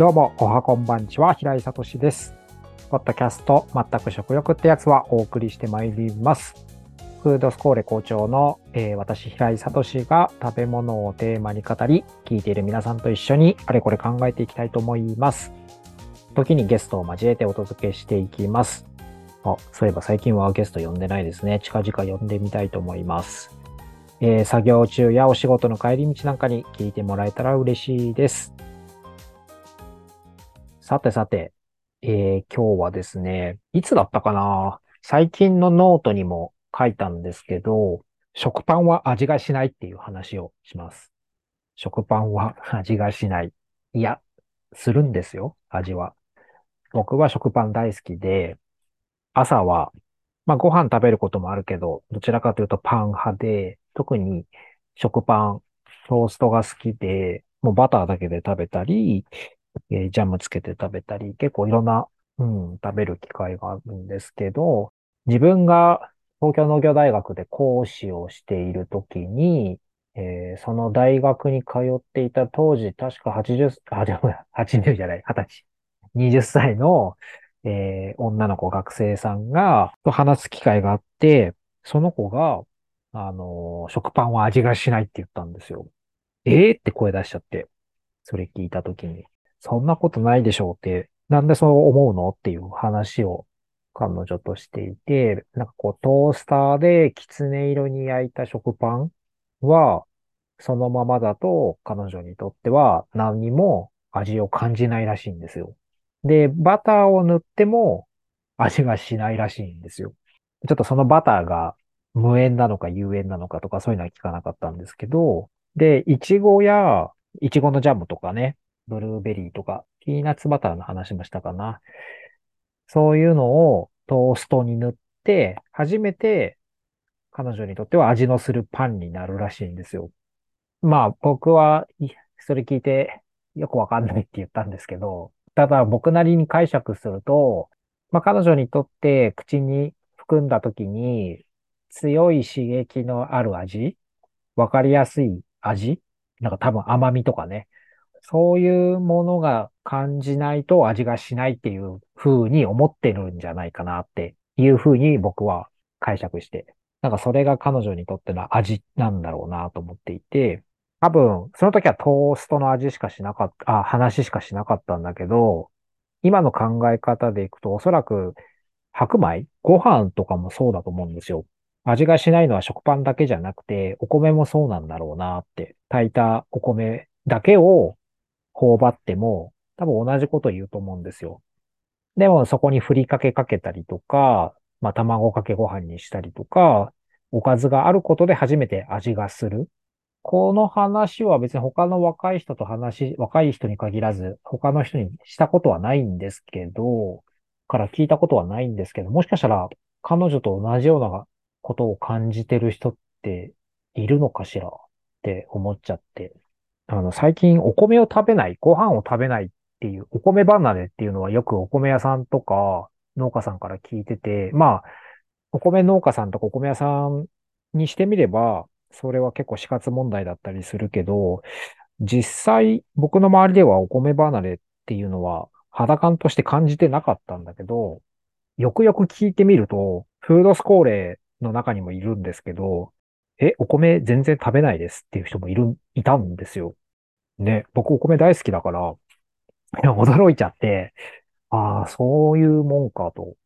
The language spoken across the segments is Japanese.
どうも、おはこんばんちは、平井聡です。ポッドキャスト、全く食欲ってやつはお送りしてまいります。フードスコーレ校長の、えー、私、平井聡が食べ物をテーマに語り、聞いている皆さんと一緒にあれこれ考えていきたいと思います。時にゲストを交えてお届けしていきます。あ、そういえば最近はゲスト呼んでないですね。近々呼んでみたいと思います。えー、作業中やお仕事の帰り道なんかに聞いてもらえたら嬉しいです。さてさて、えー、今日はですね、いつだったかな？最近のノートにも書いたんですけど、食パンは味がしないっていう話をします。食パンは味がしない。いや、するんですよ、味は。僕は食パン大好きで、朝は、まあご飯食べることもあるけど、どちらかというとパン派で、特に食パン、トーストが好きで、もうバターだけで食べたり、えー、ジャムつけて食べたり、結構いろんな、うん、食べる機会があるんですけど、自分が東京農業大学で講師をしているときに、えー、その大学に通っていた当時、確か80、あ、でも80じゃない、20歳。20歳の、えー、女の子学生さんが、と話す機会があって、その子が、あのー、食パンは味がしないって言ったんですよ。えー、って声出しちゃって、それ聞いたときに。そんなことないでしょうって、なんでそう思うのっていう話を彼女としていて、なんかこうトースターできつね色に焼いた食パンは、そのままだと彼女にとっては何にも味を感じないらしいんですよ。で、バターを塗っても味がしないらしいんですよ。ちょっとそのバターが無塩なのか有塩なのかとかそういうのは聞かなかったんですけど、で、いちごや、いちごのジャムとかね、ブルーベリーとか、ピーナッツバターの話もしたかな。そういうのをトーストに塗って、初めて彼女にとっては味のするパンになるらしいんですよ。まあ僕はそれ聞いてよくわかんないって言ったんですけど、ただ僕なりに解釈すると、まあ彼女にとって口に含んだ時に強い刺激のある味、わかりやすい味、なんか多分甘みとかね、そういうものが感じないと味がしないっていう風に思ってるんじゃないかなっていう風に僕は解釈して、なんかそれが彼女にとっての味なんだろうなと思っていて、多分、その時はトーストの味しかしなかった、あ、話しかしなかったんだけど、今の考え方でいくとおそらく白米？ご飯とかもそうだと思うんですよ。味がしないのは食パンだけじゃなくて、お米もそうなんだろうなって、炊いたお米だけを頬張っても、多分同じこと言うと思うんですよ。でもそこにふりかけかけたりとか、まあ卵かけご飯にしたりとか、おかずがあることで初めて味がする。この話は別に他の若い人と話、若い人に限らず、他の人にしたことはないんですけど、から聞いたことはないんですけど、もしかしたら彼女と同じようなことを感じてる人っているのかしらって思っちゃって。あの、最近お米を食べない、ご飯を食べないっていう、お米離れっていうのはよくお米屋さんとか農家さんから聞いてて、まあ、お米農家さんとかお米屋さんにしてみれば、それは結構死活問題だったりするけど、実際僕の周りではお米離れっていうのは肌感として感じてなかったんだけど、よくよく聞いてみると、フードスコーレの中にもいるんですけど、え、お米全然食べないですっていう人もいる、いたんですよ。ね、僕お米大好きだから、いや、驚いちゃって、ああ、そういうもんかと。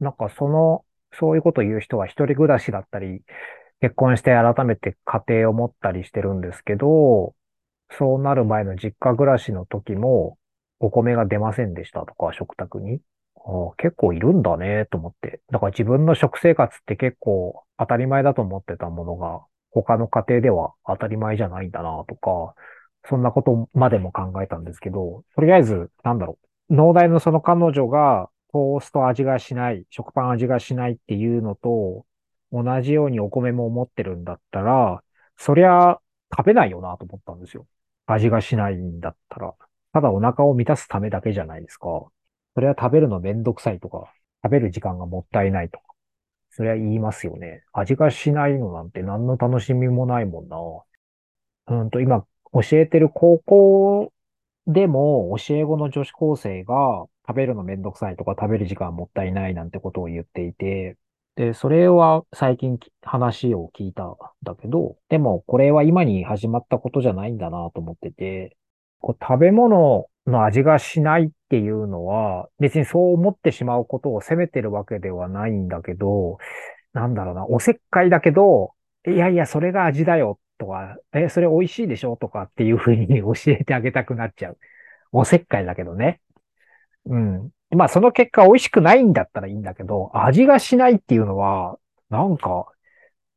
なんかその、そういうこと言う人は一人暮らしだったり、結婚して改めて家庭を持ったりしてるんですけど、そうなる前の実家暮らしの時も、お米が出ませんでしたとか、食卓に。あ結構いるんだね、と思って。だから自分の食生活って結構当たり前だと思ってたものが、他の家庭では当たり前じゃないんだな、とか、そんなことまでも考えたんですけど、とりあえず、なんだろう。農大のその彼女が、トースト味がしない、食パン味がしないっていうのと、同じようにお米も思ってるんだったら、そりゃ食べないよなと思ったんですよ。味がしないんだったら。ただお腹を満たすためだけじゃないですか。それは食べるのめんどくさいとか、食べる時間がもったいないとか。それは言いますよね。味がしないのなんて何の楽しみもないもんな。うんと、今、教えてる高校でも、教え子の女子高生が食べるのめんどくさいとか食べる時間もったいないなんてことを言っていて、で、それは最近話を聞いたんだけど、でもこれは今に始まったことじゃないんだなと思ってて、こう食べ物の味がしないっていうのは、別にそう思ってしまうことを責めてるわけではないんだけど、なんだろうな、おせっかいだけど、いやいや、それが味だよとか、え、それ美味しいでしょとかっていうふうに教えてあげたくなっちゃう。おせっかいだけどね。うん。まあその結果美味しくないんだったらいいんだけど、味がしないっていうのは、なんか、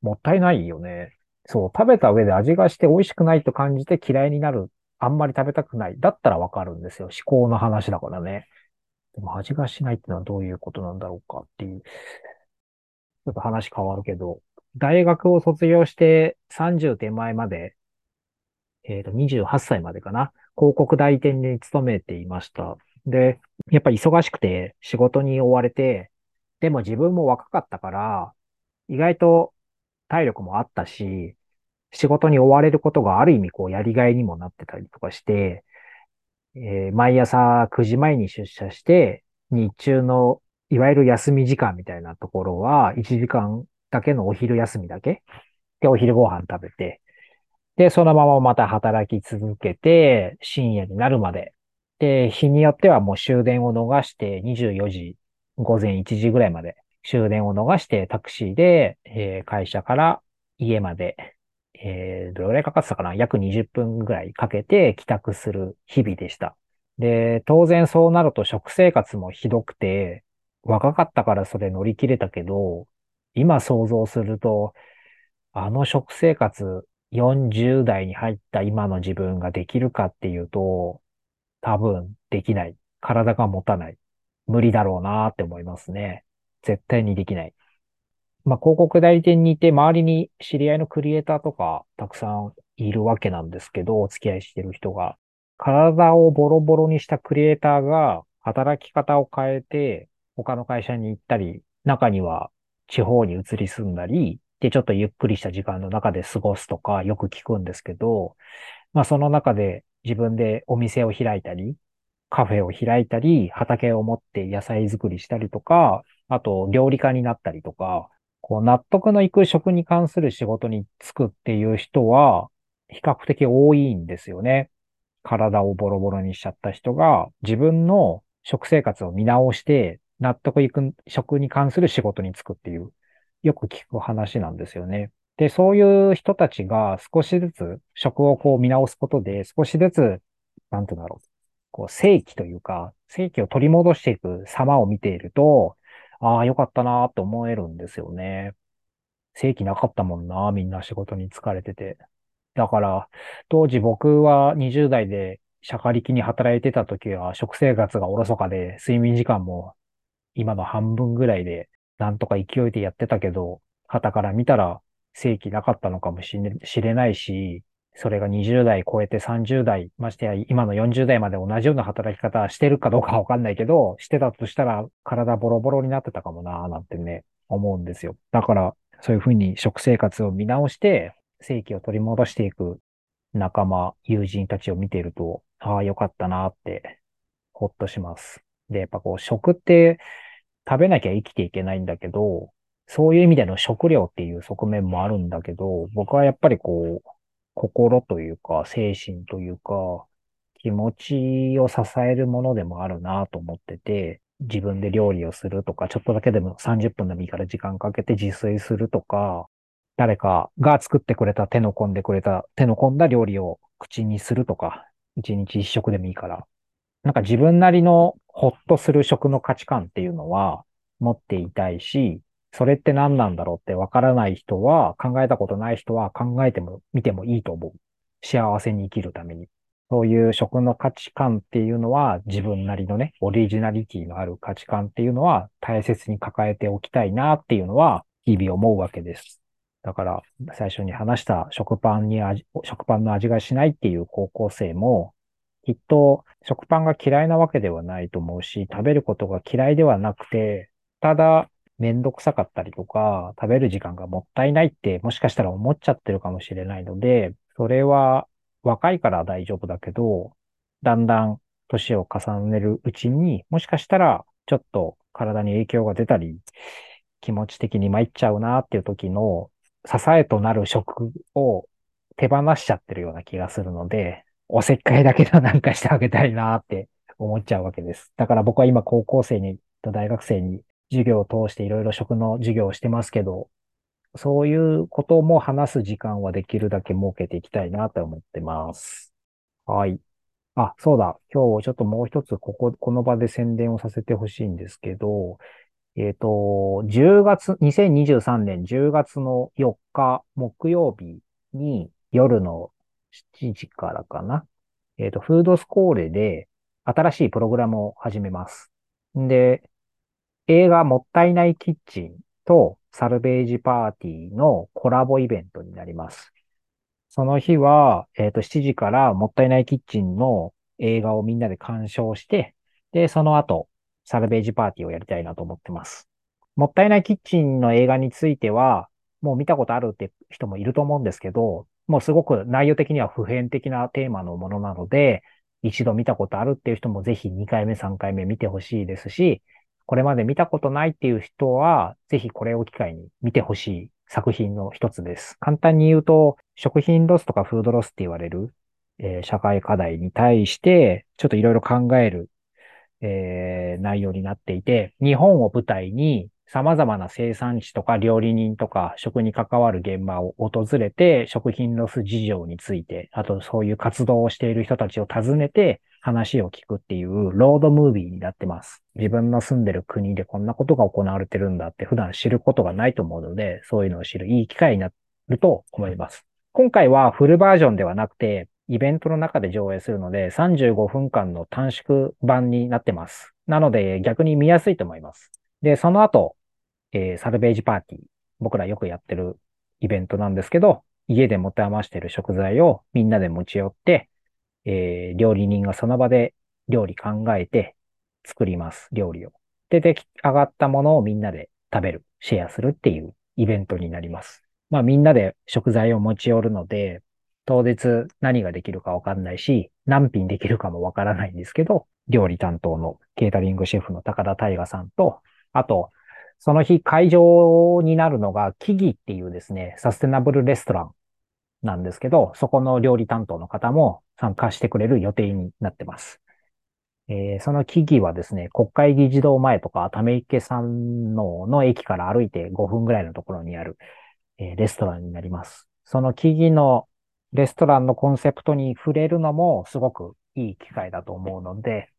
もったいないよね。そう、食べた上で味がして美味しくないと感じて嫌いになる。あんまり食べたくない。だったらわかるんですよ。思考の話だからね。でも味がしないってのはどういうことなんだろうかっていう。ちょっと話変わるけど、大学を卒業して30手前まで、えっ、ー、と、28歳までかな。広告代理店に勤めていました。で、やっぱ忙しくて仕事に追われて、でも自分も若かったから、意外と体力もあったし、仕事に追われることがある意味こうやりがいにもなってたりとかして、えー、毎朝9時前に出社して、日中のいわゆる休み時間みたいなところは1時間だけのお昼休みだけでお昼ご飯食べて、で、そのまままた働き続けて、深夜になるまでで、日によってはもう終電を逃して24時、午前1時ぐらいまで終電を逃してタクシーで、えー、会社から家まで、えー、どれぐらいかかってたかな？約20分ぐらいかけて帰宅する日々でした。で、当然そうなると食生活もひどくて、若かったからそれ乗り切れたけど、今想像すると、あの食生活40代に入った今の自分ができるかっていうと、多分できない。体が持たない。無理だろうなって思いますね。絶対にできない。まあ、広告代理店にいて、周りに知り合いのクリエイターとかたくさんいるわけなんですけど、お付き合いしてる人が。体をボロボロにしたクリエイターが働き方を変えて、他の会社に行ったり、中には地方に移り住んだり、で、ちょっとゆっくりした時間の中で過ごすとかよく聞くんですけど、まあその中で自分でお店を開いたり、カフェを開いたり、畑を持って野菜作りしたりとか、あと料理家になったりとか、こう納得のいく食に関する仕事に就くっていう人は比較的多いんですよね。体をボロボロにしちゃった人が自分の食生活を見直して納得いく食に関する仕事に就くっていうよく聞く話なんですよね。で、そういう人たちが少しずつ食をこう見直すことで、少しずつ、なんて言うんだろう、こう正気というか、正気を取り戻していく様を見ていると、ああ、よかったなって思えるんですよね。正気なかったもんな、みんな仕事に疲れてて。だから、当時僕は20代で社会力に働いてた時は食生活がおろそかで、睡眠時間も今の半分ぐらいで、なんとか勢いでやってたけど、旗から見たら正規なかったのかもしれないし、それが20代超えて30代、ましてや今の40代まで同じような働き方してるかどうかわかんないけど、してたとしたら体ボロボロになってたかもなーなんてね、思うんですよ。だから、そういうふうに食生活を見直して、正規を取り戻していく仲間、友人たちを見ていると、ああ、よかったなって、ほっとします。で、やっぱこう、食って食べなきゃ生きていけないんだけど、そういう意味での食料っていう側面もあるんだけど、僕はやっぱりこう、心というか、精神というか、気持ちを支えるものでもあるなと思ってて、自分で料理をするとか、ちょっとだけでも30分でもいいから時間かけて自炊するとか、誰かが作ってくれた手の込んでくれた、手の込んだ料理を口にするとか、一日一食でもいいから、なんか自分なりのほっとする食の価値観っていうのは持っていたいし、それって何なんだろうってわからない人は、考えたことない人は考えても、見てもいいと思う。幸せに生きるために。そういう食の価値観っていうのは、自分なりのね、オリジナリティのある価値観っていうのは、大切に抱えておきたいなっていうのは、日々思うわけです。だから、最初に話した食パンに味、食パンの味がしないっていう高校生も、きっと食パンが嫌いなわけではないと思うし、食べることが嫌いではなくて、ただめんどくさかったりとか、食べる時間がもったいないってもしかしたら思っちゃってるかもしれないので、それは若いから大丈夫だけど、だんだん年を重ねるうちに、もしかしたらちょっと体に影響が出たり、気持ち的に参っちゃうなっていう時の支えとなる食を手放しちゃってるような気がするので、おせっかいだけでなんかしてあげたいなって思っちゃうわけです。だから僕は今高校生に、大学生に授業を通していろいろ食の授業をしてますけど、そういうことも話す時間はできるだけ設けていきたいなと思ってます。はい。あ、そうだ。今日ちょっともう一つここ、この場で宣伝をさせてほしいんですけど、えっ、ー、と、10月、2023年10月の4日木曜日に夜の7時からかな。えっ、ー、と、フードスコーレで新しいプログラムを始めます。で、映画もったいないキッチンとサルベージパーティーのコラボイベントになります。その日は、えっ、ー、と、7時からもったいないキッチンの映画をみんなで鑑賞して、で、その後、サルベージパーティーをやりたいなと思ってます。もったいないキッチンの映画については、もう見たことあるって人もいると思うんですけど、もうすごく内容的には普遍的なテーマのものなので、一度見たことあるっていう人もぜひ2回目、3回目見てほしいですし、これまで見たことないっていう人は、ぜひこれを機会に見てほしい作品の一つです。簡単に言うと、食品ロスとかフードロスって言われる、えー、社会課題に対して、ちょっといろいろ考える、えー、内容になっていて、日本を舞台に様々な生産地とか料理人とか食に関わる現場を訪れて、食品ロス事情について、あとそういう活動をしている人たちを訪ねて話を聞くっていうロードムービーになってます。自分の住んでる国でこんなことが行われてるんだって普段知ることがないと思うので、そういうのを知るいい機会になると思います。今回はフルバージョンではなくて、イベントの中で上映するので35分間の短縮版になってます。なので逆に見やすいと思います。で、その後、えー、サルベージパーティー、僕らよくやってるイベントなんですけど、家で持て余してる食材をみんなで持ち寄って、えー、料理人がその場で料理考えて作ります、料理を。で、出来上がったものをみんなで食べる、シェアするっていうイベントになります。まあみんなで食材を持ち寄るので、当日何ができるかわかんないし、何品できるかもわからないんですけど、料理担当のケータリングシェフの高田大河さんと、あと、その日会場になるのが、木々っていうですね、サステナブルレストランなんですけど、そこの料理担当の方も参加してくれる予定になってます。えー、その木々はですね、国会議事堂前とか、ため池山王の駅から歩いて5分ぐらいのところにある、えー、レストランになります。その木々のレストランのコンセプトに触れるのもすごくいい機会だと思うので、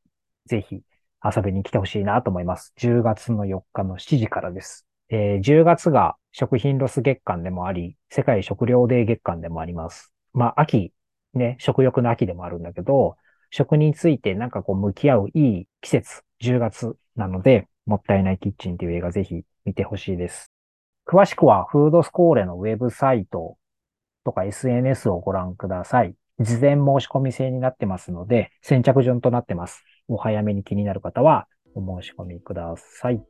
ぜひ遊びに来てほしいなと思います。10月の4日の7時からです。えー、10月が食品ロス月間でもあり、世界食料デー月間でもあります。まあ、秋、ね、食欲の秋でもあるんだけど、食についてなんかこう向き合ういい季節、10月なので、もったいないキッチンという映画ぜひ見てほしいです。詳しくはフードスコーレのウェブサイトとか SNS をご覧ください。事前申し込み制になってますので、先着順となってます。お早めに気になる方はお申し込みください。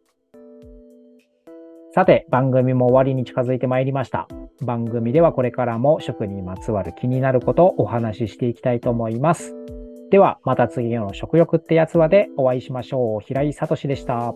さて、番組も終わりに近づいてまいりました。番組ではこれからも食にまつわる気になることをお話ししていきたいと思います。では、また次の食欲ってやつはでお会いしましょう。平井聡でした。